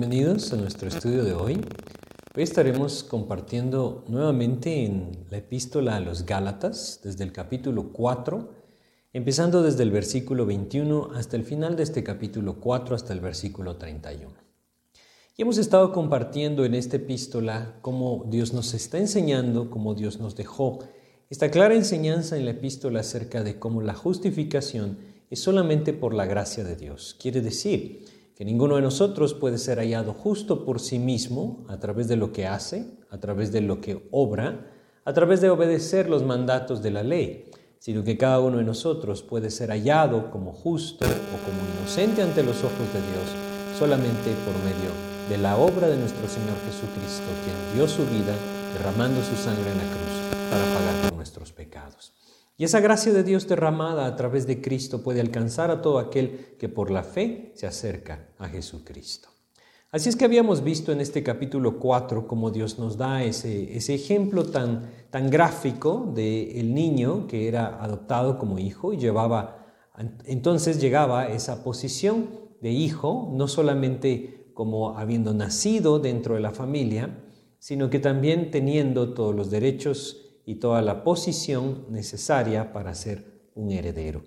Bienvenidos a nuestro estudio de hoy. Hoy estaremos compartiendo nuevamente en la epístola a los Gálatas, desde el capítulo 4, empezando desde el versículo 21 hasta el final de este capítulo 4, hasta el versículo 31. Y hemos estado compartiendo en esta epístola cómo Dios nos está enseñando, cómo Dios nos dejó esta clara enseñanza en la epístola acerca de cómo la justificación es solamente por la gracia de Dios. Quiere decir que ninguno de nosotros puede ser hallado justo por sí mismo a través de lo que hace, a través de lo que obra, a través de obedecer los mandatos de la ley, sino que cada uno de nosotros puede ser hallado como justo o como inocente ante los ojos de Dios solamente por medio de la obra de nuestro Señor Jesucristo, quien dio su vida derramando su sangre en la cruz para pagar por nuestros pecados. Y esa gracia de Dios derramada a través de Cristo puede alcanzar a todo aquel que por la fe se acerca a Jesucristo. Así es que habíamos visto en este capítulo 4 cómo Dios nos da ese, ese ejemplo tan, tan gráfico del el niño que era adoptado como hijo y llevaba, entonces llegaba a esa posición de hijo, no solamente como habiendo nacido dentro de la familia, sino que también teniendo todos los derechos y toda la posición necesaria para ser un heredero.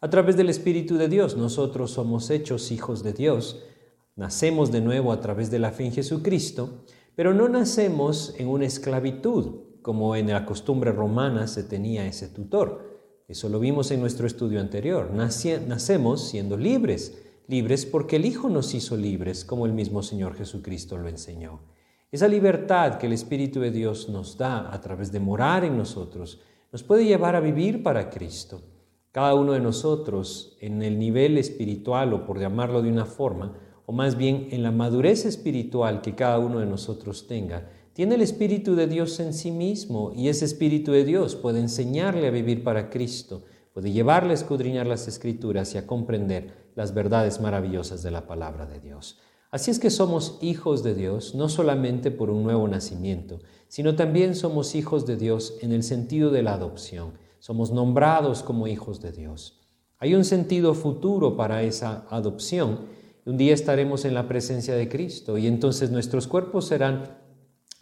A través del Espíritu de Dios nosotros somos hechos hijos de Dios, nacemos de nuevo a través de la fe en Jesucristo, pero no nacemos en una esclavitud, como en la costumbre romana se tenía ese tutor. Eso lo vimos en nuestro estudio anterior. nacemos siendo libres, libres porque el Hijo nos hizo libres, como el mismo Señor Jesucristo lo enseñó. Esa libertad que el Espíritu de Dios nos da a través de morar en nosotros nos puede llevar a vivir para Cristo. Cada uno de nosotros en el nivel espiritual o por llamarlo de una forma, o más bien en la madurez espiritual que cada uno de nosotros tenga, tiene el Espíritu de Dios en sí mismo y ese Espíritu de Dios puede enseñarle a vivir para Cristo, puede llevarle a escudriñar las escrituras y a comprender las verdades maravillosas de la palabra de Dios. Así es que somos hijos de Dios no solamente por un nuevo nacimiento, sino también somos hijos de Dios en el sentido de la adopción. Somos nombrados como hijos de Dios. Hay un sentido futuro para esa adopción. Un día estaremos en la presencia de Cristo y entonces nuestros cuerpos serán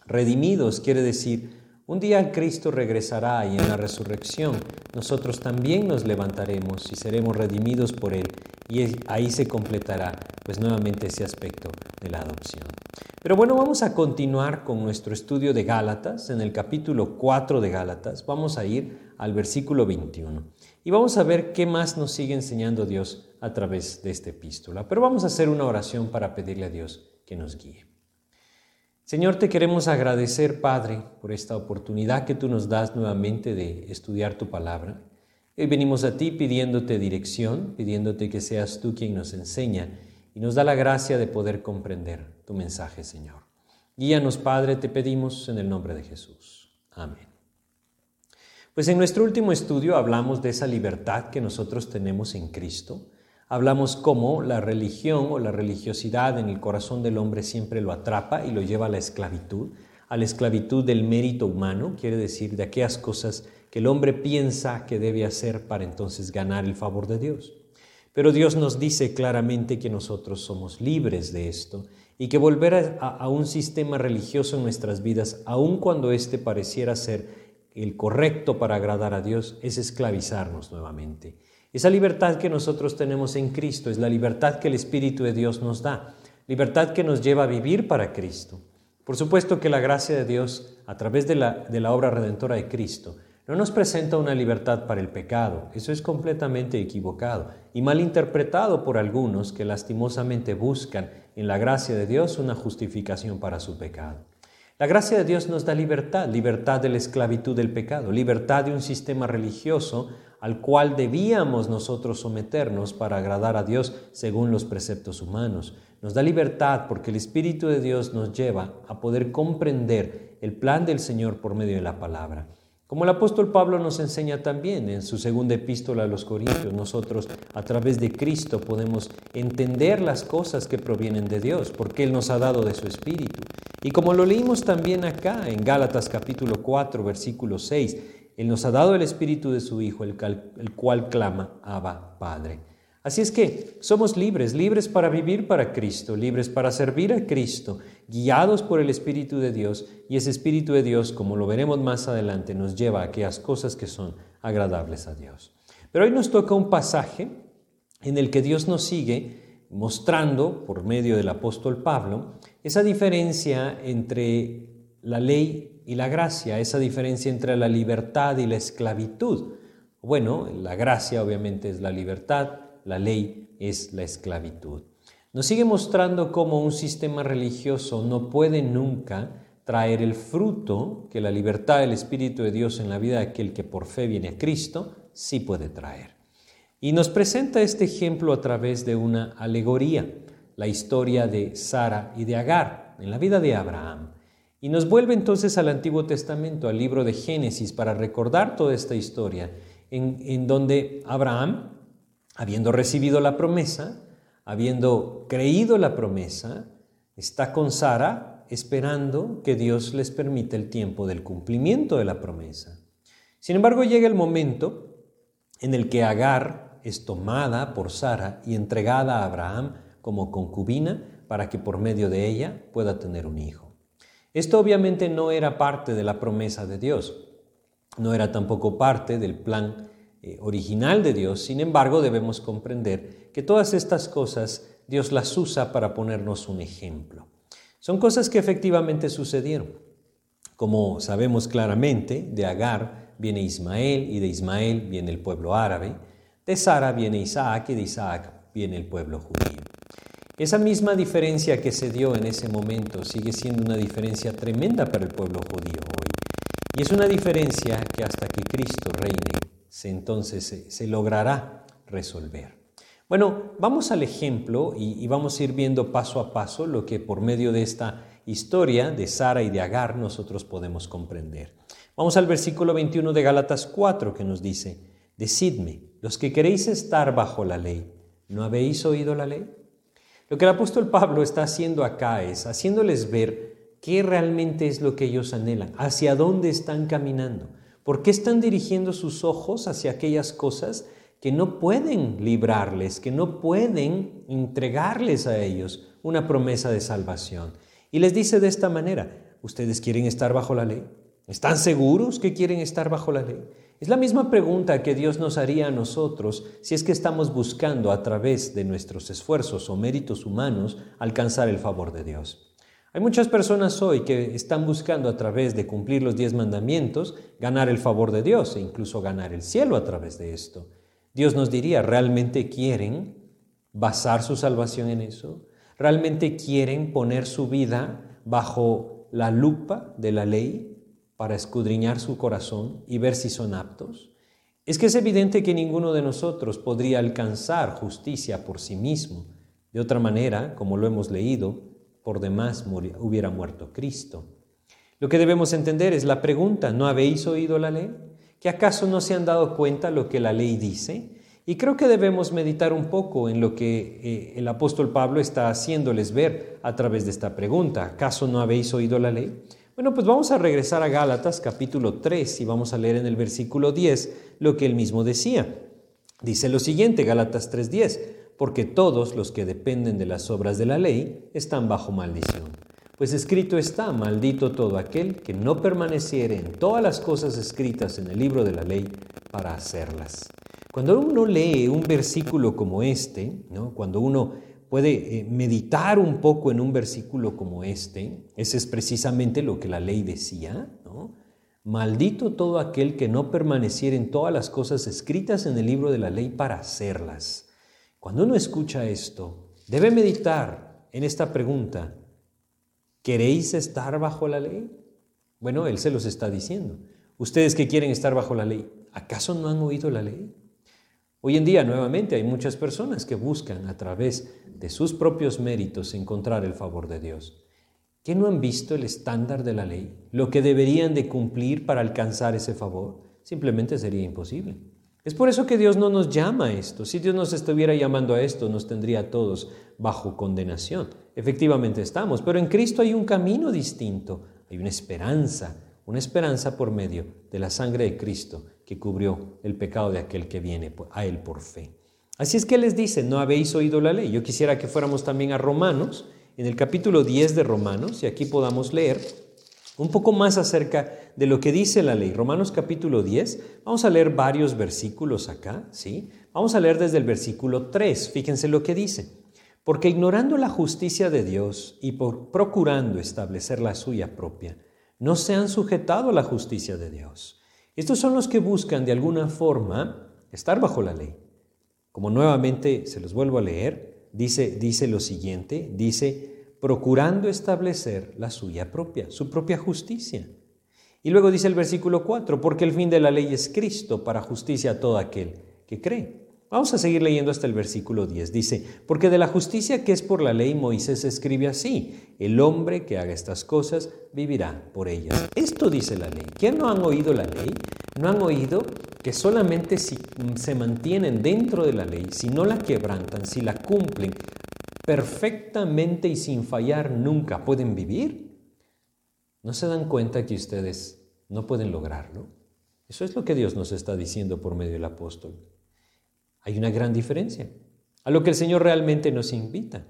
redimidos, quiere decir, un día Cristo regresará y en la resurrección nosotros también nos levantaremos y seremos redimidos por Él y ahí se completará pues nuevamente ese aspecto de la adopción. Pero bueno, vamos a continuar con nuestro estudio de Gálatas. En el capítulo 4 de Gálatas vamos a ir al versículo 21 y vamos a ver qué más nos sigue enseñando Dios a través de esta epístola. Pero vamos a hacer una oración para pedirle a Dios que nos guíe. Señor, te queremos agradecer, Padre, por esta oportunidad que tú nos das nuevamente de estudiar tu palabra. Hoy venimos a ti pidiéndote dirección, pidiéndote que seas tú quien nos enseña y nos da la gracia de poder comprender tu mensaje, Señor. Guíanos, Padre, te pedimos en el nombre de Jesús. Amén. Pues en nuestro último estudio hablamos de esa libertad que nosotros tenemos en Cristo Hablamos cómo la religión o la religiosidad en el corazón del hombre siempre lo atrapa y lo lleva a la esclavitud, a la esclavitud del mérito humano, quiere decir de aquellas cosas que el hombre piensa que debe hacer para entonces ganar el favor de Dios. Pero Dios nos dice claramente que nosotros somos libres de esto y que volver a, un sistema religioso en nuestras vidas, aun cuando éste pareciera ser el correcto para agradar a Dios, es esclavizarnos nuevamente. Esa libertad que nosotros tenemos en Cristo es la libertad que el Espíritu de Dios nos da, libertad que nos lleva a vivir para Cristo. Por supuesto que la gracia de Dios, a través de la, de la obra redentora de Cristo, no nos presenta una libertad para el pecado. Eso es completamente equivocado y mal interpretado por algunos que lastimosamente buscan en la gracia de Dios una justificación para su pecado. La gracia de Dios nos da libertad, libertad de la esclavitud del pecado, libertad de un sistema religioso al cual debíamos nosotros someternos para agradar a Dios según los preceptos humanos. Nos da libertad porque el Espíritu de Dios nos lleva a poder comprender el plan del Señor por medio de la palabra. Como el apóstol Pablo nos enseña también en su segunda epístola a los Corintios, nosotros a través de Cristo podemos entender las cosas que provienen de Dios, porque Él nos ha dado de su Espíritu. Y como lo leímos también acá en Gálatas capítulo 4, versículo 6, él nos ha dado el Espíritu de su Hijo, el, cual clama, Abba, Padre. Así es que somos libres, libres para vivir para Cristo, libres para servir a Cristo, guiados por el Espíritu de Dios, y ese Espíritu de Dios, como lo veremos más adelante, nos lleva a aquellas cosas que son agradables a Dios. Pero hoy nos toca un pasaje en el que Dios nos sigue mostrando, por medio del apóstol Pablo, esa diferencia entre la ley y la gracia, esa diferencia entre la libertad y la esclavitud. Bueno, la gracia obviamente es la libertad, la ley es la esclavitud. Nos sigue mostrando cómo un sistema religioso no puede nunca traer el fruto que la libertad del Espíritu de Dios en la vida de aquel que por fe viene a Cristo sí puede traer. Y nos presenta este ejemplo a través de una alegoría, la historia de Sara y de Agar en la vida de Abraham. Y nos vuelve entonces al Antiguo Testamento, al libro de Génesis, para recordar toda esta historia, en, en donde Abraham habiendo recibido la promesa, habiendo creído la promesa, está con Sara esperando que Dios les permita el tiempo del cumplimiento de la promesa. Sin embargo, llega el momento en el que Agar es tomada por Sara y entregada a Abraham como concubina para que por medio de ella pueda tener un hijo. Esto obviamente no era parte de la promesa de Dios, no era tampoco parte del plan eh, original de Dios, sin embargo debemos comprender que todas estas cosas Dios las usa para ponernos un ejemplo. Son cosas que efectivamente sucedieron. Como sabemos claramente, de Agar viene Ismael y de Ismael viene el pueblo árabe, de Sara viene Isaac y de Isaac viene el pueblo judío. Esa misma diferencia que se dio en ese momento sigue siendo una diferencia tremenda para el pueblo judío hoy. Y es una diferencia que hasta que Cristo reine entonces se, logrará resolver. Bueno, vamos al ejemplo y, y, vamos a ir viendo paso a paso lo que por medio de esta historia de Sara y de Agar nosotros podemos comprender. Vamos al versículo 21 de Gálatas 4 que nos dice, Decidme, los que queréis estar bajo la ley, ¿no habéis oído la ley? Lo que el apóstol Pablo está haciendo acá es haciéndoles ver qué realmente es lo que ellos anhelan, hacia dónde están caminando. ¿Por qué están dirigiendo sus ojos hacia aquellas cosas que no pueden librarles, que no pueden entregarles a ellos una promesa de salvación? Y les dice de esta manera, ¿ustedes quieren estar bajo la ley? ¿Están seguros que quieren estar bajo la ley? Es la misma pregunta que Dios nos haría a nosotros si es que estamos buscando a través de nuestros esfuerzos o méritos humanos alcanzar el favor de Dios. Hay muchas personas hoy que están buscando a través de cumplir los diez mandamientos ganar el favor de Dios e incluso ganar el cielo a través de esto. Dios nos diría, ¿realmente quieren basar su salvación en eso? ¿Realmente quieren poner su vida bajo la lupa de la ley para escudriñar su corazón y ver si son aptos? Es que es evidente que ninguno de nosotros podría alcanzar justicia por sí mismo. De otra manera, como lo hemos leído, por demás hubiera muerto Cristo. Lo que debemos entender es la pregunta, ¿no habéis oído la ley? ¿Que acaso no se han dado cuenta lo que la ley dice? Y creo que debemos meditar un poco en lo que eh, el apóstol Pablo está haciéndoles ver a través de esta pregunta. ¿Acaso no habéis oído la ley? Bueno, pues vamos a regresar a Gálatas capítulo 3 y vamos a leer en el versículo 10 lo que él mismo decía. Dice lo siguiente, Gálatas 3:10 porque todos los que dependen de las obras de la ley están bajo maldición. Pues escrito está, maldito todo aquel que no permaneciere en todas las cosas escritas en el libro de la ley para hacerlas. Cuando uno lee un versículo como este, ¿no? cuando uno puede eh, meditar un poco en un versículo como este, ese es precisamente lo que la ley decía. Maldito todo aquel que no permaneciere en todas las cosas escritas en el libro de la ley para hacerlas. Cuando uno escucha esto, debe meditar en esta pregunta. ¿Queréis estar bajo la ley? Bueno, Él se los está diciendo. Ustedes que quieren estar bajo la ley, ¿acaso no han oído la ley? Hoy en día, nuevamente, hay muchas personas que buscan a través de sus propios méritos encontrar el favor de Dios. ¿Qué no han visto el estándar de la ley? Lo que deberían de cumplir para alcanzar ese favor. Simplemente sería imposible. Es por eso que Dios no nos llama a esto. Si Dios nos estuviera llamando a esto, nos tendría a todos bajo condenación. Efectivamente estamos, pero en Cristo hay un camino distinto, hay una esperanza, una esperanza por medio de la sangre de Cristo que cubrió el pecado de aquel que viene a Él por fe. Así es que les dice, no habéis oído la ley. Yo quisiera que fuéramos también a Romanos, en el capítulo 10 de Romanos, y aquí podamos leer un poco más acerca de lo que dice la ley. Romanos capítulo 10, vamos a leer varios versículos acá, ¿sí? Vamos a leer desde el versículo 3, fíjense lo que dice. Porque ignorando la justicia de Dios y por procurando establecer la suya propia, no se han sujetado a la justicia de Dios. Estos son los que buscan de alguna forma estar bajo la ley. Como nuevamente se los vuelvo a leer, dice, dice lo siguiente, dice, procurando establecer la suya propia, su propia justicia. Y luego dice el versículo 4, porque el fin de la ley es Cristo para justicia a todo aquel que cree. Vamos a seguir leyendo hasta el versículo 10. Dice, porque de la justicia que es por la ley Moisés escribe así, el hombre que haga estas cosas vivirá por ellas. Esto dice la ley. ¿Quién no han oído la ley? No han oído que solamente si se mantienen dentro de la ley, si no la quebrantan, si la cumplen, perfectamente y sin fallar nunca pueden vivir, ¿no se dan cuenta que ustedes no pueden lograrlo? Eso es lo que Dios nos está diciendo por medio del apóstol. Hay una gran diferencia a lo que el Señor realmente nos invita.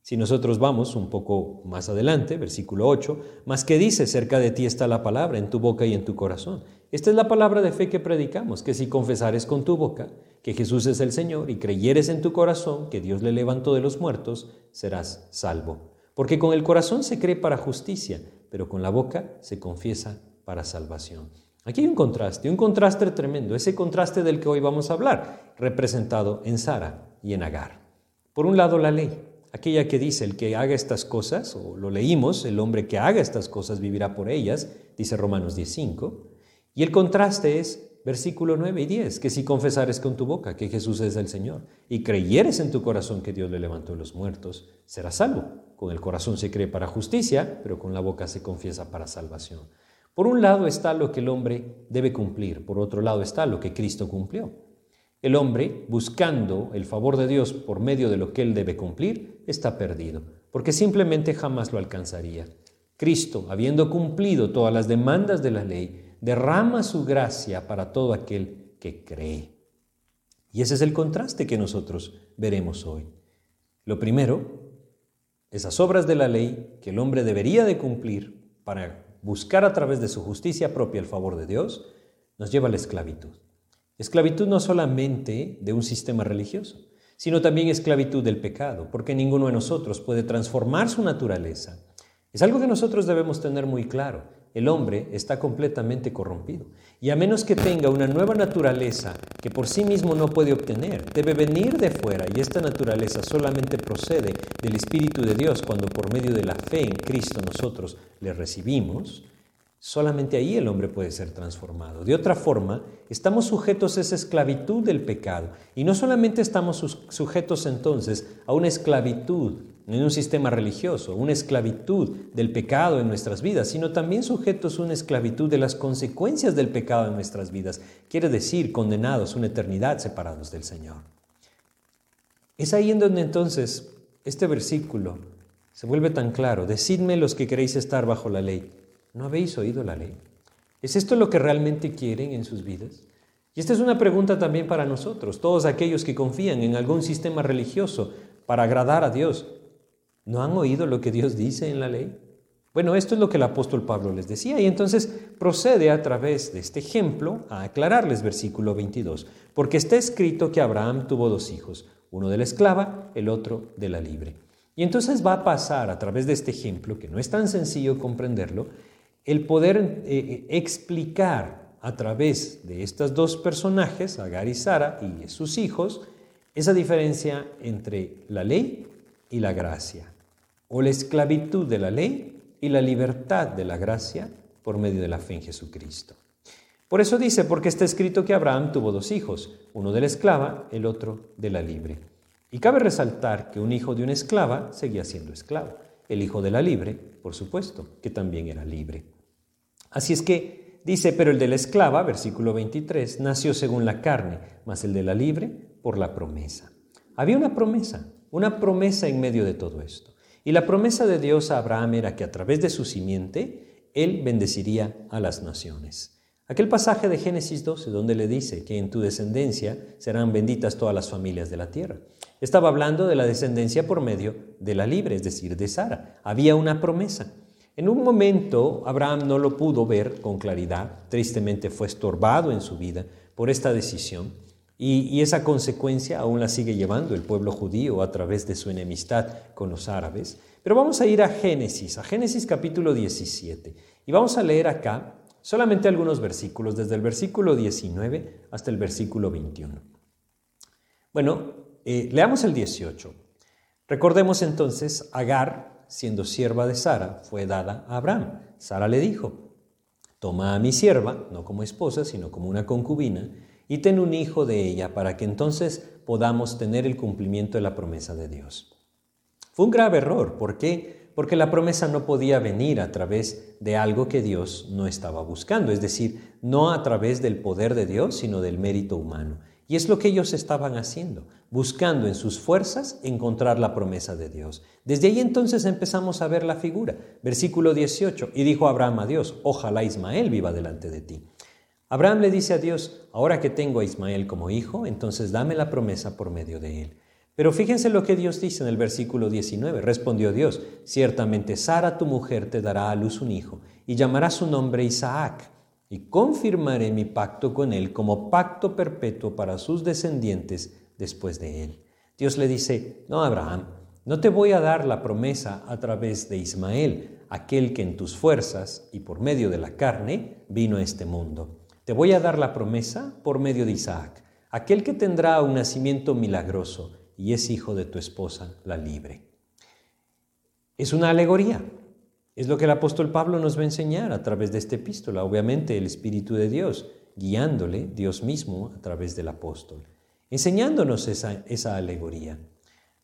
Si nosotros vamos un poco más adelante, versículo 8, más que dice, cerca de ti está la palabra, en tu boca y en tu corazón. Esta es la palabra de fe que predicamos, que si confesares con tu boca que Jesús es el Señor y creyeres en tu corazón que Dios le levantó de los muertos, serás salvo. Porque con el corazón se cree para justicia, pero con la boca se confiesa para salvación. Aquí hay un contraste, un contraste tremendo, ese contraste del que hoy vamos a hablar, representado en Sara y en Agar. Por un lado la ley, aquella que dice el que haga estas cosas, o lo leímos, el hombre que haga estas cosas vivirá por ellas, dice Romanos 10.5, y el contraste es versículo 9 y 10, que si confesares con tu boca que Jesús es el Señor y creyeres en tu corazón que Dios le levantó de los muertos, serás salvo. Con el corazón se cree para justicia, pero con la boca se confiesa para salvación. Por un lado está lo que el hombre debe cumplir, por otro lado está lo que Cristo cumplió. El hombre, buscando el favor de Dios por medio de lo que él debe cumplir, está perdido, porque simplemente jamás lo alcanzaría. Cristo, habiendo cumplido todas las demandas de la ley, derrama su gracia para todo aquel que cree. Y ese es el contraste que nosotros veremos hoy. Lo primero, esas obras de la ley que el hombre debería de cumplir para buscar a través de su justicia propia el favor de Dios, nos lleva a la esclavitud. Esclavitud no solamente de un sistema religioso, sino también esclavitud del pecado, porque ninguno de nosotros puede transformar su naturaleza. Es algo que nosotros debemos tener muy claro el hombre está completamente corrompido. Y a menos que tenga una nueva naturaleza que por sí mismo no puede obtener, debe venir de fuera y esta naturaleza solamente procede del Espíritu de Dios cuando por medio de la fe en Cristo nosotros le recibimos, solamente ahí el hombre puede ser transformado. De otra forma, estamos sujetos a esa esclavitud del pecado y no solamente estamos sujetos entonces a una esclavitud en un sistema religioso, una esclavitud del pecado en nuestras vidas, sino también sujetos a una esclavitud de las consecuencias del pecado en nuestras vidas, quiere decir condenados una eternidad separados del Señor. Es ahí en donde entonces este versículo se vuelve tan claro. Decidme los que queréis estar bajo la ley. ¿No habéis oído la ley? ¿Es esto lo que realmente quieren en sus vidas? Y esta es una pregunta también para nosotros, todos aquellos que confían en algún sistema religioso para agradar a Dios. ¿No han oído lo que Dios dice en la ley? Bueno, esto es lo que el apóstol Pablo les decía y entonces procede a través de este ejemplo a aclararles versículo 22, porque está escrito que Abraham tuvo dos hijos, uno de la esclava, el otro de la libre. Y entonces va a pasar a través de este ejemplo, que no es tan sencillo comprenderlo, el poder eh, eh, explicar a través de estos dos personajes, Agar y Sara y sus hijos, esa diferencia entre la ley y la gracia o la esclavitud de la ley y la libertad de la gracia por medio de la fe en Jesucristo. Por eso dice, porque está escrito que Abraham tuvo dos hijos, uno de la esclava, el otro de la libre. Y cabe resaltar que un hijo de una esclava seguía siendo esclavo, el hijo de la libre, por supuesto, que también era libre. Así es que dice, pero el de la esclava, versículo 23, nació según la carne, mas el de la libre por la promesa. Había una promesa, una promesa en medio de todo esto. Y la promesa de Dios a Abraham era que a través de su simiente, él bendeciría a las naciones. Aquel pasaje de Génesis 12 donde le dice que en tu descendencia serán benditas todas las familias de la tierra. Estaba hablando de la descendencia por medio de la libre, es decir, de Sara. Había una promesa. En un momento Abraham no lo pudo ver con claridad, tristemente fue estorbado en su vida por esta decisión y, esa consecuencia aún la sigue llevando el pueblo judío a través de su enemistad con los árabes. Pero vamos a ir a Génesis, a Génesis capítulo 17 y vamos a leer acá solamente algunos versículos, desde el versículo 19 hasta el versículo 21. Bueno, eh, leamos el 18. Recordemos entonces, Agar, siendo sierva de Sara, fue dada a Abraham. Sara le dijo, toma a mi sierva, no como esposa, sino como una concubina, y ten un hijo de ella para que entonces podamos tener el cumplimiento de la promesa de Dios. Fue un grave error. ¿Por qué? Porque la promesa no podía venir a través de algo que Dios no estaba buscando, es decir, no a través del poder de Dios, sino del mérito humano. Y es lo que ellos estaban haciendo, buscando en sus fuerzas encontrar la promesa de Dios. Desde ahí entonces empezamos a ver la figura. Versículo 18, y dijo Abraham a Dios, ojalá Ismael viva delante de ti. Abraham le dice a Dios, ahora que tengo a Ismael como hijo, entonces dame la promesa por medio de él. Pero fíjense lo que Dios dice en el versículo 19. Respondió Dios, ciertamente Sara tu mujer te dará a luz un hijo, y llamará su nombre Isaac y confirmaré mi pacto con él como pacto perpetuo para sus descendientes después de él. Dios le dice, no, Abraham, no te voy a dar la promesa a través de Ismael, aquel que en tus fuerzas y por medio de la carne vino a este mundo. Te voy a dar la promesa por medio de Isaac, aquel que tendrá un nacimiento milagroso y es hijo de tu esposa, la libre. Es una alegoría, es lo que el apóstol Pablo nos va a enseñar a través de esta epístola, obviamente el Espíritu de Dios, guiándole Dios mismo a través del apóstol, enseñándonos esa, esa alegoría.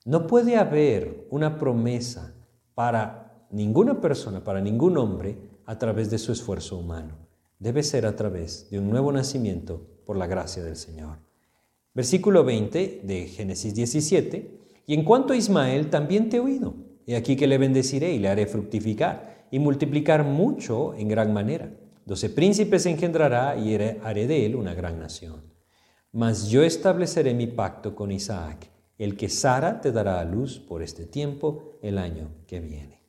No puede haber una promesa para ninguna persona, para ningún hombre, a través de su esfuerzo humano. Debe ser a través de un nuevo nacimiento por la gracia del Señor. Versículo 20 de Génesis 17. Y en cuanto a Ismael, también te he oído He aquí que le bendeciré y le haré fructificar y multiplicar mucho en gran manera. Doce príncipes engendrará y haré de él una gran nación. Mas yo estableceré mi pacto con Isaac, el que Sara te dará a luz por este tiempo, el año que viene.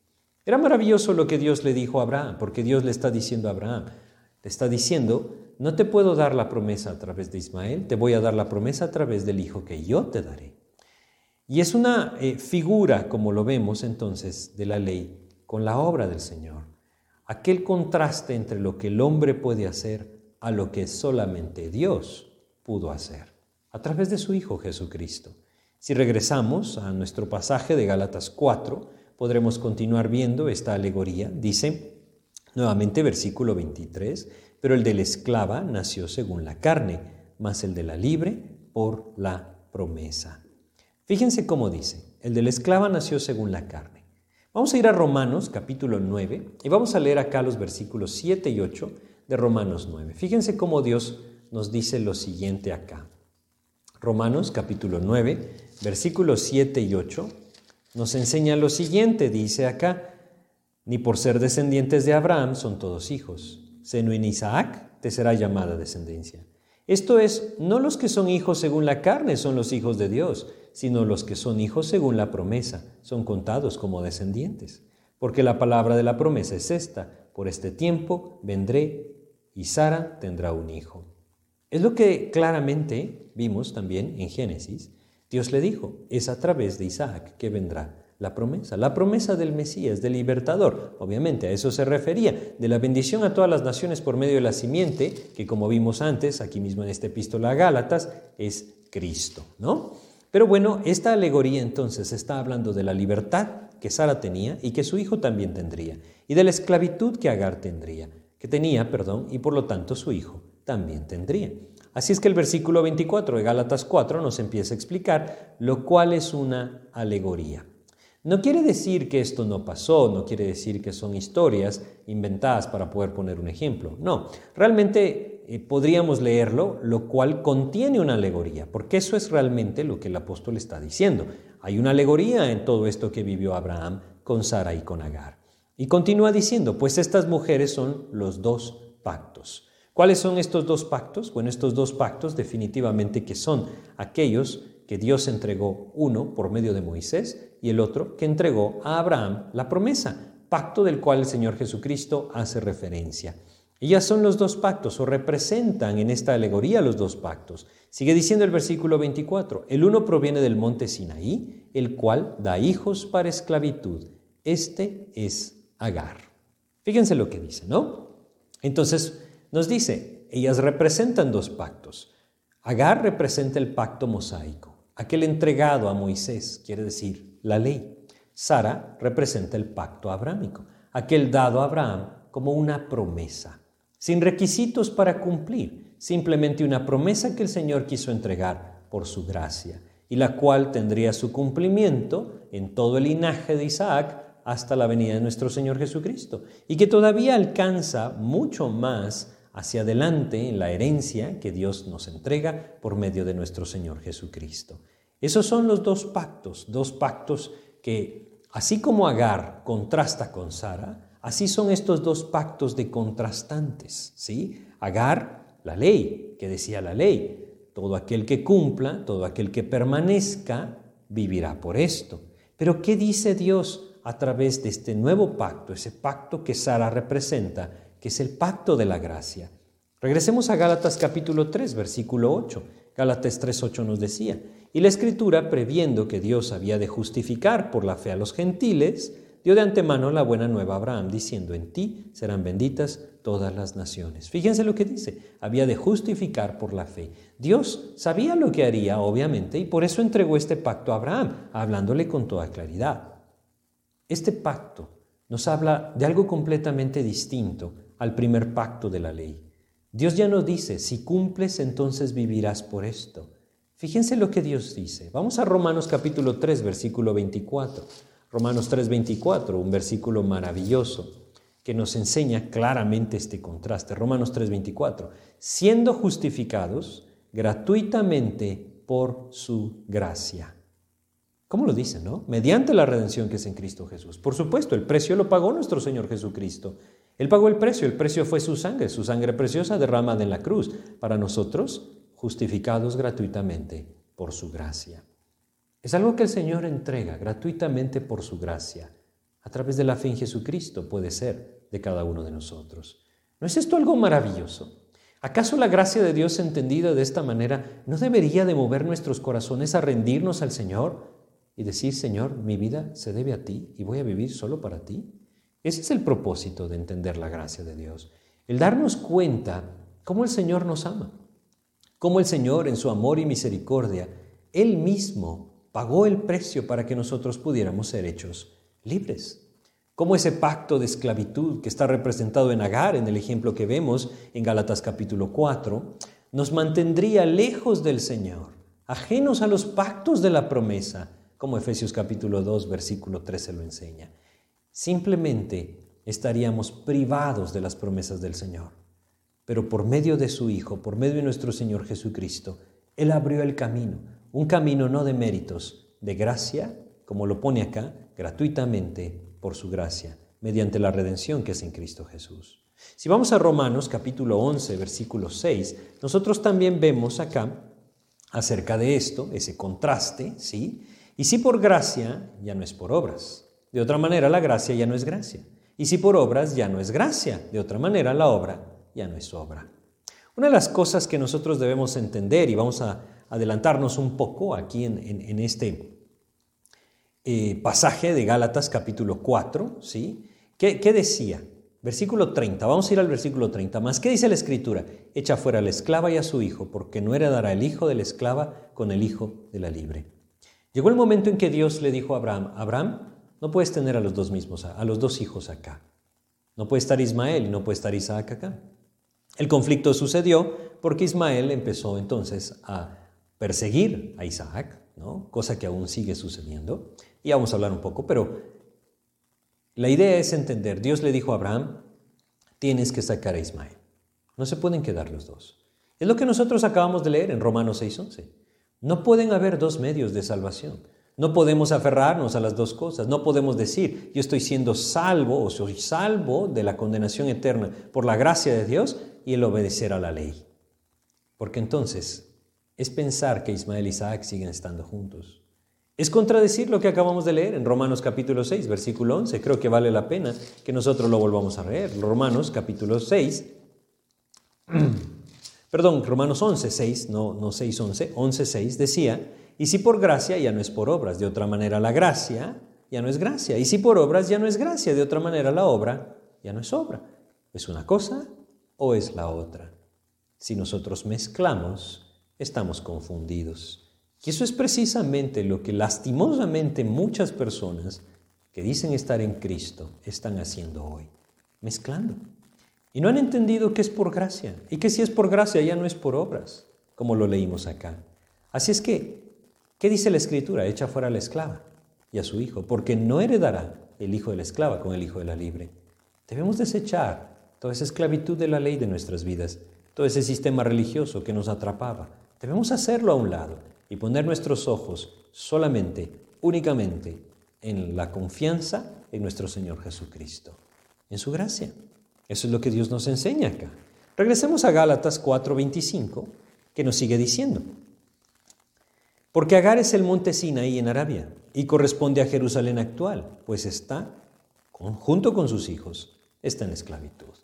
Era maravilloso lo que Dios le dijo a Abraham, porque Dios le está diciendo a Abraham, le está diciendo, no te puedo dar la promesa a través de Ismael, te voy a dar la promesa a través del hijo que yo te daré. Y es una eh, figura, como lo vemos entonces, de la ley con la obra del Señor. Aquel contraste entre lo que el hombre puede hacer a lo que solamente Dios pudo hacer, a través de su Hijo Jesucristo. Si regresamos a nuestro pasaje de Gálatas 4, podremos continuar viendo esta alegoría. Dice, nuevamente versículo 23, pero el de la esclava nació según la carne, mas el de la libre por la promesa. Fíjense cómo dice, el de la esclava nació según la carne. Vamos a ir a Romanos capítulo 9 y vamos a leer acá los versículos 7 y 8 de Romanos 9. Fíjense cómo Dios nos dice lo siguiente acá. Romanos capítulo 9, versículos 7 y 8 nos enseña lo siguiente, dice acá, ni por ser descendientes de Abraham son todos hijos, seno en Isaac te será llamada descendencia. Esto es, no los que son hijos según la carne son los hijos de Dios, sino los que son hijos según la promesa, son contados como descendientes. Porque la palabra de la promesa es esta, por este tiempo vendré y Sara tendrá un hijo. Es lo que claramente vimos también en Génesis. Dios le dijo, es a través de Isaac que vendrá la promesa, la promesa del Mesías, del libertador. Obviamente a eso se refería, de la bendición a todas las naciones por medio de la simiente, que como vimos antes, aquí mismo en esta epístola a Gálatas, es Cristo, ¿no? Pero bueno, esta alegoría entonces está hablando de la libertad que Sara tenía y que su hijo también tendría, y de la esclavitud que Agar tendría, que tenía, perdón, y por lo tanto su hijo también tendría. Así es que el versículo 24 de Gálatas 4 nos empieza a explicar lo cual es una alegoría. No quiere decir que esto no pasó, no quiere decir que son historias inventadas para poder poner un ejemplo. No, realmente eh, podríamos leerlo, lo cual contiene una alegoría, porque eso es realmente lo que el apóstol está diciendo. Hay una alegoría en todo esto que vivió Abraham con Sara y con Agar. Y continúa diciendo, pues estas mujeres son los dos pactos. ¿Cuáles son estos dos pactos? Bueno, estos dos pactos definitivamente que son aquellos que Dios entregó, uno por medio de Moisés y el otro que entregó a Abraham la promesa, pacto del cual el Señor Jesucristo hace referencia. Ya son los dos pactos o representan en esta alegoría los dos pactos. Sigue diciendo el versículo 24, el uno proviene del monte Sinaí, el cual da hijos para esclavitud. Este es Agar. Fíjense lo que dice, ¿no? Entonces nos dice, ellas representan dos pactos. Agar representa el pacto mosaico, aquel entregado a Moisés, quiere decir la ley. Sara representa el pacto abrámico, aquel dado a Abraham como una promesa sin requisitos para cumplir, simplemente una promesa que el Señor quiso entregar por su gracia, y la cual tendría su cumplimiento en todo el linaje de Isaac hasta la venida de nuestro Señor Jesucristo, y que todavía alcanza mucho más hacia adelante en la herencia que Dios nos entrega por medio de nuestro Señor Jesucristo. Esos son los dos pactos, dos pactos que, así como Agar contrasta con Sara, Así son estos dos pactos de contrastantes, ¿sí? Agar, la ley, que decía la ley, todo aquel que cumpla, todo aquel que permanezca, vivirá por esto. Pero ¿qué dice Dios a través de este nuevo pacto, ese pacto que Sara representa, que es el pacto de la gracia? Regresemos a Gálatas capítulo 3, versículo 8. Gálatas 3:8 nos decía, y la escritura, previendo que Dios había de justificar por la fe a los gentiles, dio de antemano la buena nueva a Abraham, diciendo, en ti serán benditas todas las naciones. Fíjense lo que dice, había de justificar por la fe. Dios sabía lo que haría, obviamente, y por eso entregó este pacto a Abraham, hablándole con toda claridad. Este pacto nos habla de algo completamente distinto al primer pacto de la ley. Dios ya nos dice, si cumples, entonces vivirás por esto. Fíjense lo que Dios dice. Vamos a Romanos capítulo 3, versículo 24. Romanos 3:24, un versículo maravilloso que nos enseña claramente este contraste. Romanos 3:24, siendo justificados gratuitamente por su gracia. ¿Cómo lo dice, no? Mediante la redención que es en Cristo Jesús. Por supuesto, el precio lo pagó nuestro Señor Jesucristo. Él pagó el precio, el precio fue su sangre, su sangre preciosa derramada en la cruz, para nosotros justificados gratuitamente por su gracia. Es algo que el Señor entrega gratuitamente por su gracia. A través de la fe en Jesucristo puede ser de cada uno de nosotros. ¿No es esto algo maravilloso? ¿Acaso la gracia de Dios entendida de esta manera no debería de mover nuestros corazones a rendirnos al Señor y decir, Señor, mi vida se debe a ti y voy a vivir solo para ti? Ese es el propósito de entender la gracia de Dios, el darnos cuenta cómo el Señor nos ama, cómo el Señor en su amor y misericordia, Él mismo pagó el precio para que nosotros pudiéramos ser hechos libres. Como ese pacto de esclavitud que está representado en Agar, en el ejemplo que vemos en Gálatas capítulo 4, nos mantendría lejos del Señor, ajenos a los pactos de la promesa, como Efesios capítulo 2, versículo 13 lo enseña. Simplemente estaríamos privados de las promesas del Señor. Pero por medio de su Hijo, por medio de nuestro Señor Jesucristo, Él abrió el camino un camino no de méritos, de gracia, como lo pone acá, gratuitamente por su gracia, mediante la redención que es en Cristo Jesús. Si vamos a Romanos capítulo 11, versículo 6, nosotros también vemos acá acerca de esto, ese contraste, ¿sí? Y si por gracia, ya no es por obras. De otra manera, la gracia ya no es gracia. Y si por obras, ya no es gracia. De otra manera, la obra ya no es obra. Una de las cosas que nosotros debemos entender, y vamos a adelantarnos un poco aquí en, este eh, pasaje de Gálatas capítulo 4, ¿sí? ¿Qué, ¿Qué, decía? Versículo 30, vamos a ir al versículo 30 más. ¿Qué dice la escritura? Echa fuera a la esclava y a su hijo, porque no heredará el hijo de la esclava con el hijo de la libre. Llegó el momento en que Dios le dijo a Abraham, Abraham, no puedes tener a los dos mismos, a los dos hijos acá. No puede estar Ismael y no puede estar Isaac acá. El conflicto sucedió porque Ismael empezó entonces a perseguir a Isaac, ¿no? cosa que aún sigue sucediendo. Y vamos a hablar un poco, pero la idea es entender, Dios le dijo a Abraham, tienes que sacar a Ismael. No se pueden quedar los dos. Es lo que nosotros acabamos de leer en Romanos 6:11. No pueden haber dos medios de salvación. No podemos aferrarnos a las dos cosas. No podemos decir, yo estoy siendo salvo o soy salvo de la condenación eterna por la gracia de Dios y el obedecer a la ley. Porque entonces es pensar que Ismael y Isaac siguen estando juntos. Es contradecir lo que acabamos de leer en Romanos capítulo 6, versículo 11. Creo que vale la pena que nosotros lo volvamos a leer. Romanos capítulo 6, perdón, Romanos 11, 6, no, no 6, 11, 11, 6 decía, y si por gracia ya no es por obras, de otra manera la gracia ya no es gracia, y si por obras ya no es gracia, de otra manera la obra ya no es obra. ¿Es una cosa o es la otra? Si nosotros mezclamos, estamos confundidos. Y eso es precisamente lo que lastimosamente muchas personas que dicen estar en Cristo están haciendo hoy, mezclando. Y no han entendido que es por gracia y que si es por gracia ya no es por obras, como lo leímos acá. Así es que, ¿qué dice la Escritura? Echa fuera a la esclava y a su hijo, porque no heredará el hijo de la esclava con el hijo de la libre. Debemos desechar toda esa esclavitud de la ley de nuestras vidas, todo ese sistema religioso que nos atrapaba. Debemos hacerlo a un lado y poner nuestros ojos solamente, únicamente, en la confianza en nuestro Señor Jesucristo, en su gracia. Eso es lo que Dios nos enseña acá. Regresemos a Gálatas 4:25, que nos sigue diciendo, porque Agar es el monte Sinaí en Arabia y corresponde a Jerusalén actual, pues está, junto con sus hijos, está en esclavitud.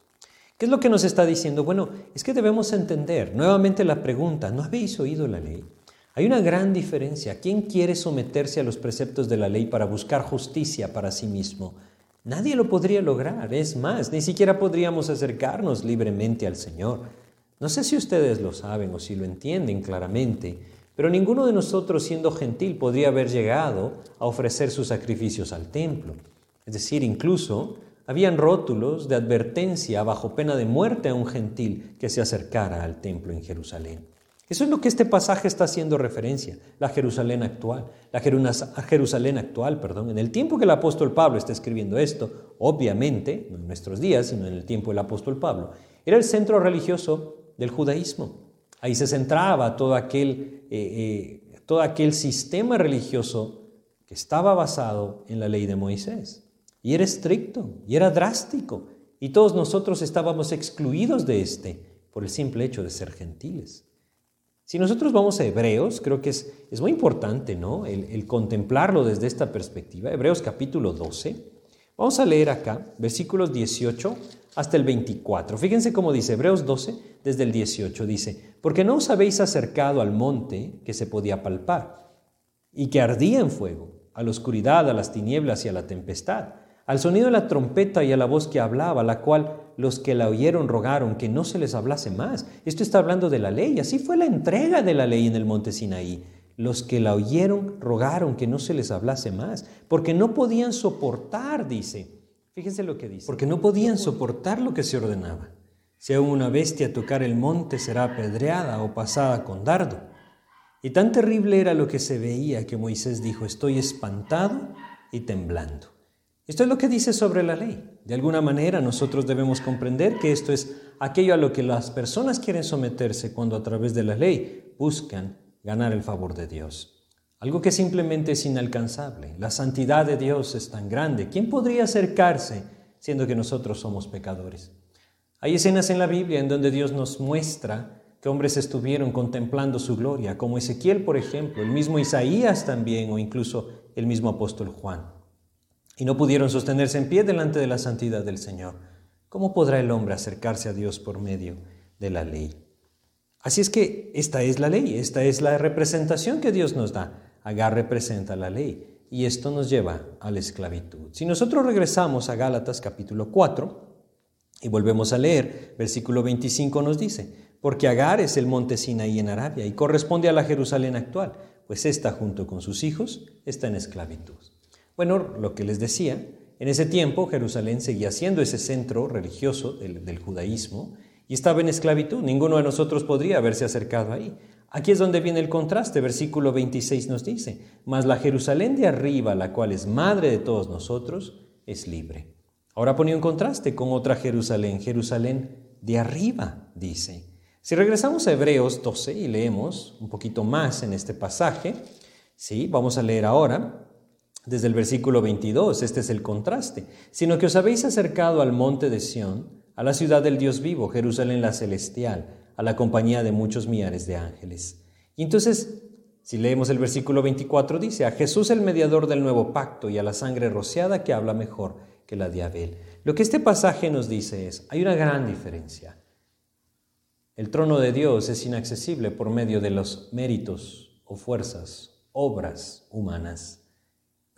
¿Qué es lo que nos está diciendo? Bueno, es que debemos entender nuevamente la pregunta, ¿no habéis oído la ley? Hay una gran diferencia. ¿Quién quiere someterse a los preceptos de la ley para buscar justicia para sí mismo? Nadie lo podría lograr. Es más, ni siquiera podríamos acercarnos libremente al Señor. No sé si ustedes lo saben o si lo entienden claramente, pero ninguno de nosotros siendo gentil podría haber llegado a ofrecer sus sacrificios al templo. Es decir, incluso habían rótulos de advertencia bajo pena de muerte a un gentil que se acercara al templo en Jerusalén. Eso es lo que este pasaje está haciendo referencia, la Jerusalén actual, la Jerusalén actual, perdón. En el tiempo que el apóstol Pablo está escribiendo esto, obviamente, no en nuestros días, sino en el tiempo del apóstol Pablo, era el centro religioso del judaísmo. Ahí se centraba todo aquel, eh, eh, todo aquel sistema religioso que estaba basado en la ley de Moisés. Y era estricto, y era drástico, y todos nosotros estábamos excluidos de este por el simple hecho de ser gentiles. Si nosotros vamos a Hebreos, creo que es, es muy importante ¿no? El, contemplarlo desde esta perspectiva. Hebreos capítulo 12. Vamos a leer acá versículos 18 hasta el 24. Fíjense cómo dice Hebreos 12, desde el 18 dice, porque no os habéis acercado al monte que se podía palpar y que ardía en fuego, a la oscuridad, a las tinieblas y a la tempestad al sonido de la trompeta y a la voz que hablaba, la cual los que la oyeron rogaron que no se les hablase más. Esto está hablando de la ley, así fue la entrega de la ley en el monte Sinaí. Los que la oyeron rogaron que no se les hablase más, porque no podían soportar, dice. Fíjense lo que dice. Porque no podían soportar lo que se ordenaba. Si aún una bestia tocar el monte será apedreada o pasada con dardo. Y tan terrible era lo que se veía que Moisés dijo, estoy espantado y temblando. Esto es lo que dice sobre la ley. De alguna manera nosotros debemos comprender que esto es aquello a lo que las personas quieren someterse cuando a través de la ley buscan ganar el favor de Dios. Algo que simplemente es inalcanzable. La santidad de Dios es tan grande. ¿Quién podría acercarse siendo que nosotros somos pecadores? Hay escenas en la Biblia en donde Dios nos muestra que hombres estuvieron contemplando su gloria, como Ezequiel, por ejemplo, el mismo Isaías también, o incluso el mismo apóstol Juan y no pudieron sostenerse en pie delante de la santidad del Señor. ¿Cómo podrá el hombre acercarse a Dios por medio de la ley? Así es que esta es la ley, esta es la representación que Dios nos da. Agar representa la ley y esto nos lleva a la esclavitud. Si nosotros regresamos a Gálatas capítulo 4 y volvemos a leer, versículo 25 nos dice, porque Agar es el monte Sinaí en Arabia y corresponde a la Jerusalén actual, pues esta junto con sus hijos está en esclavitud. Bueno, lo que les decía, en ese tiempo Jerusalén seguía siendo ese centro religioso del, judaísmo y estaba en esclavitud. Ninguno de nosotros podría haberse acercado ahí. Aquí es donde viene el contraste. Versículo 26 nos dice, mas la Jerusalén de arriba, la cual es madre de todos nosotros, es libre. Ahora pone un contraste con otra Jerusalén, Jerusalén de arriba, dice. Si regresamos a Hebreos 12 y leemos un poquito más en este pasaje, sí, vamos a leer ahora desde el versículo 22, este es el contraste, sino que os habéis acercado al monte de Sión, a la ciudad del Dios vivo, Jerusalén la celestial, a la compañía de muchos millares de ángeles. Y entonces, si leemos el versículo 24, dice, a Jesús el mediador del nuevo pacto y a la sangre rociada que habla mejor que la de Abel. Lo que este pasaje nos dice es, hay una gran diferencia. El trono de Dios es inaccesible por medio de los méritos o fuerzas, obras humanas,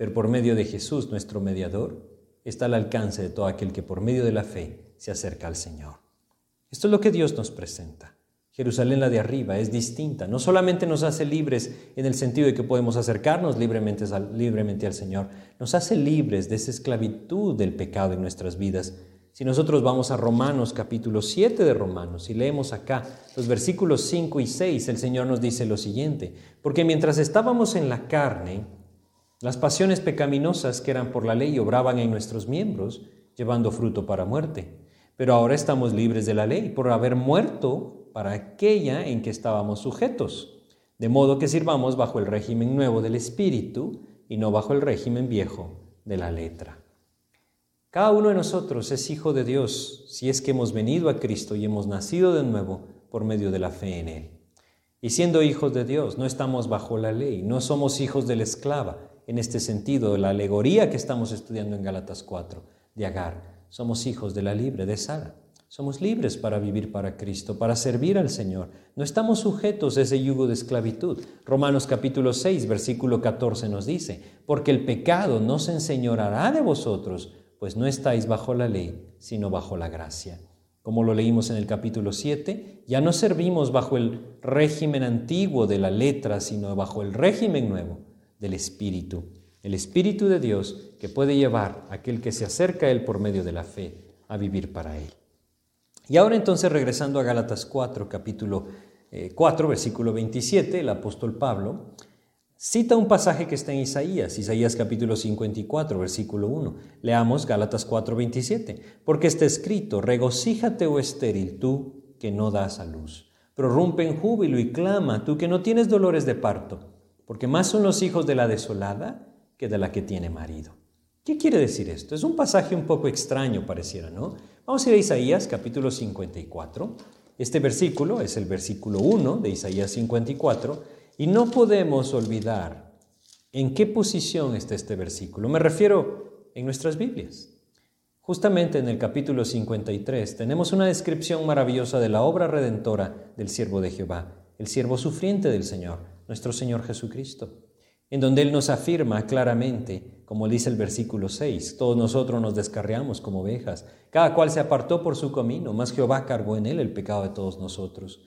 pero por medio de Jesús, nuestro mediador, está al alcance de todo aquel que por medio de la fe se acerca al Señor. Esto es lo que Dios nos presenta. Jerusalén la de arriba es distinta. No solamente nos hace libres en el sentido de que podemos acercarnos libremente, al Señor, nos hace libres de esa esclavitud del pecado en nuestras vidas, si nosotros vamos a Romanos capítulo 7 de Romanos y leemos acá los versículos 5 y 6, el Señor nos dice lo siguiente, porque mientras estábamos en la carne, las pasiones pecaminosas que eran por la ley obraban en nuestros miembros, llevando fruto para muerte. Pero ahora estamos libres de la ley por haber muerto para aquella en que estábamos sujetos, de modo que sirvamos bajo el régimen nuevo del Espíritu y no bajo el régimen viejo de la letra. Cada uno de nosotros es hijo de Dios si es que hemos venido a Cristo y hemos nacido de nuevo por medio de la fe en Él. Y siendo hijos de Dios, no estamos bajo la ley, no somos hijos de la esclava, en este sentido, la alegoría que estamos estudiando en Gálatas 4 de Agar. Somos hijos de la libre, de Sara. Somos libres para vivir para Cristo, para servir al Señor. No estamos sujetos a ese yugo de esclavitud. Romanos capítulo 6, versículo 14 nos dice, porque el pecado no se enseñorará de vosotros, pues no estáis bajo la ley, sino bajo la gracia. Como lo leímos en el capítulo 7, ya no servimos bajo el régimen antiguo de la letra, sino bajo el régimen nuevo del Espíritu. El Espíritu de Dios que puede llevar a aquel que se acerca a Él por medio de la fe a vivir para Él. Y ahora entonces regresando a Gálatas 4, capítulo 4, eh, versículo 27, el apóstol Pablo Cita un pasaje que está en Isaías, Isaías capítulo 54, versículo 1. Leamos Gálatas 4, 27. Porque está escrito, regocíjate, oh estéril, tú que no das a luz. Prorrumpe en júbilo y clama, tú que no tienes dolores de parto, porque más son los hijos de la desolada que de la que tiene marido. ¿Qué quiere decir esto? Es un pasaje un poco extraño, pareciera, ¿no? Vamos a ir a Isaías capítulo 54. Este versículo es el versículo 1 de Isaías 54 y no podemos olvidar en qué posición está este versículo. Me refiero en nuestras Biblias. Justamente en el capítulo 53 tenemos una descripción maravillosa de la obra redentora del siervo de Jehová, el siervo sufriente del Señor, nuestro Señor Jesucristo, en donde Él nos afirma claramente, como dice el versículo 6, todos nosotros nos descarriamos como ovejas, cada cual se apartó por su camino, mas Jehová cargó en Él el pecado de todos nosotros.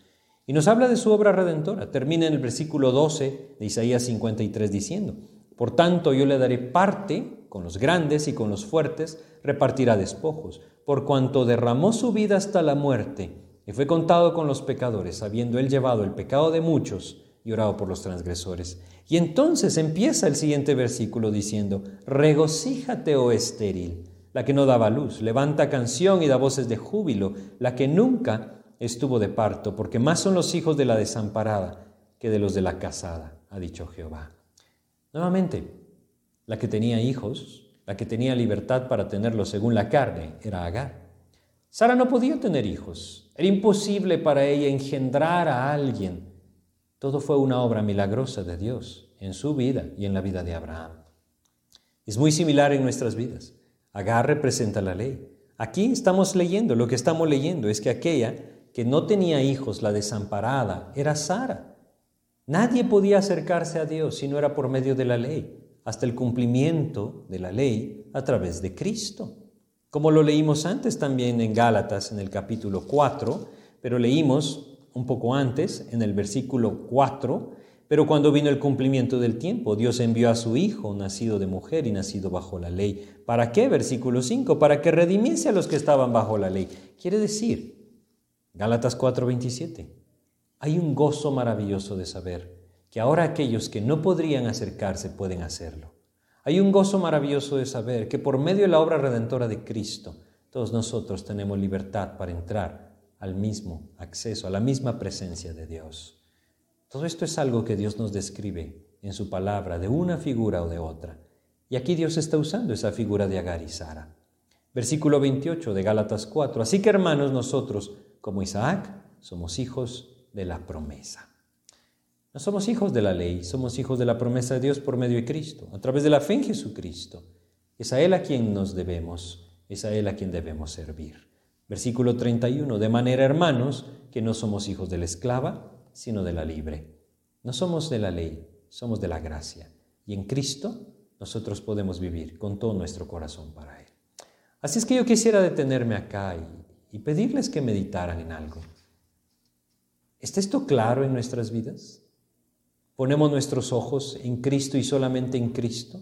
Y nos habla de su obra redentora. Termina en el versículo 12 de Isaías 53 diciendo, Por tanto yo le daré parte con los grandes y con los fuertes, repartirá despojos, por cuanto derramó su vida hasta la muerte y fue contado con los pecadores, habiendo él llevado el pecado de muchos y orado por los transgresores. Y entonces empieza el siguiente versículo diciendo, Regocíjate, oh estéril, la que no daba luz, levanta canción y da voces de júbilo, la que nunca estuvo de parto, porque más son los hijos de la desamparada que de los de la casada, ha dicho Jehová. Nuevamente, la que tenía hijos, la que tenía libertad para tenerlos según la carne, era Agar. Sara no podía tener hijos, era imposible para ella engendrar a alguien. Todo fue una obra milagrosa de Dios en su vida y en la vida de Abraham. Es muy similar en nuestras vidas. Agar representa la ley. Aquí estamos leyendo, lo que estamos leyendo es que aquella que no tenía hijos, la desamparada, era Sara. Nadie podía acercarse a Dios si no era por medio de la ley, hasta el cumplimiento de la ley a través de Cristo. Como lo leímos antes también en Gálatas en el capítulo 4, pero leímos un poco antes en el versículo 4, pero cuando vino el cumplimiento del tiempo, Dios envió a su Hijo, nacido de mujer y nacido bajo la ley. ¿Para qué? Versículo 5, para que redimiese a los que estaban bajo la ley. Quiere decir Gálatas 4:27. Hay un gozo maravilloso de saber que ahora aquellos que no podrían acercarse pueden hacerlo. Hay un gozo maravilloso de saber que por medio de la obra redentora de Cristo, todos nosotros tenemos libertad para entrar al mismo acceso, a la misma presencia de Dios. Todo esto es algo que Dios nos describe en su palabra, de una figura o de otra. Y aquí Dios está usando esa figura de Agar y Sara. Versículo 28 de Gálatas 4. Así que hermanos, nosotros, como Isaac, somos hijos de la promesa. No somos hijos de la ley, somos hijos de la promesa de Dios por medio de Cristo, a través de la fe en Jesucristo. Es a Él a quien nos debemos, es a Él a quien debemos servir. Versículo 31. De manera, hermanos, que no somos hijos de la esclava, sino de la libre. No somos de la ley, somos de la gracia. Y en Cristo nosotros podemos vivir con todo nuestro corazón para Él. Así es que yo quisiera detenerme acá y, y pedirles que meditaran en algo. ¿Está esto claro en nuestras vidas? ¿Ponemos nuestros ojos en Cristo y solamente en Cristo?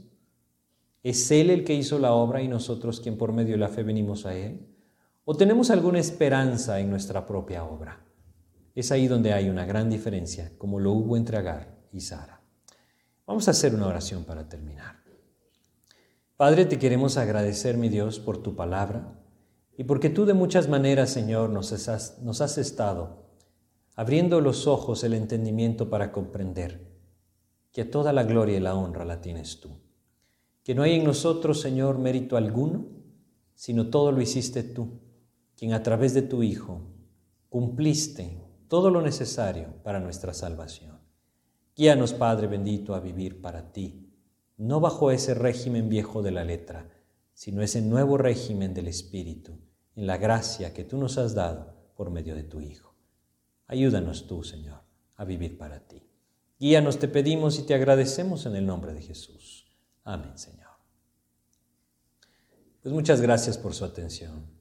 ¿Es Él el que hizo la obra y nosotros quien por medio de la fe venimos a Él? ¿O tenemos alguna esperanza en nuestra propia obra? Es ahí donde hay una gran diferencia, como lo hubo entre Agar y Sara. Vamos a hacer una oración para terminar. Padre, te queremos agradecer, mi Dios, por tu palabra y porque tú de muchas maneras, Señor, nos has, nos has estado abriendo los ojos, el entendimiento para comprender que toda la gloria y la honra la tienes tú. Que no hay en nosotros, Señor, mérito alguno, sino todo lo hiciste tú, quien a través de tu Hijo cumpliste todo lo necesario para nuestra salvación. Guíanos, Padre bendito, a vivir para ti, no bajo ese régimen viejo de la letra, sino ese nuevo régimen del Espíritu, en la gracia que tú nos has dado por medio de tu Hijo. Ayúdanos tú, Señor, a vivir para ti. Guíanos, te pedimos y te agradecemos en el nombre de Jesús. Amén, Señor. Pues muchas gracias por su atención.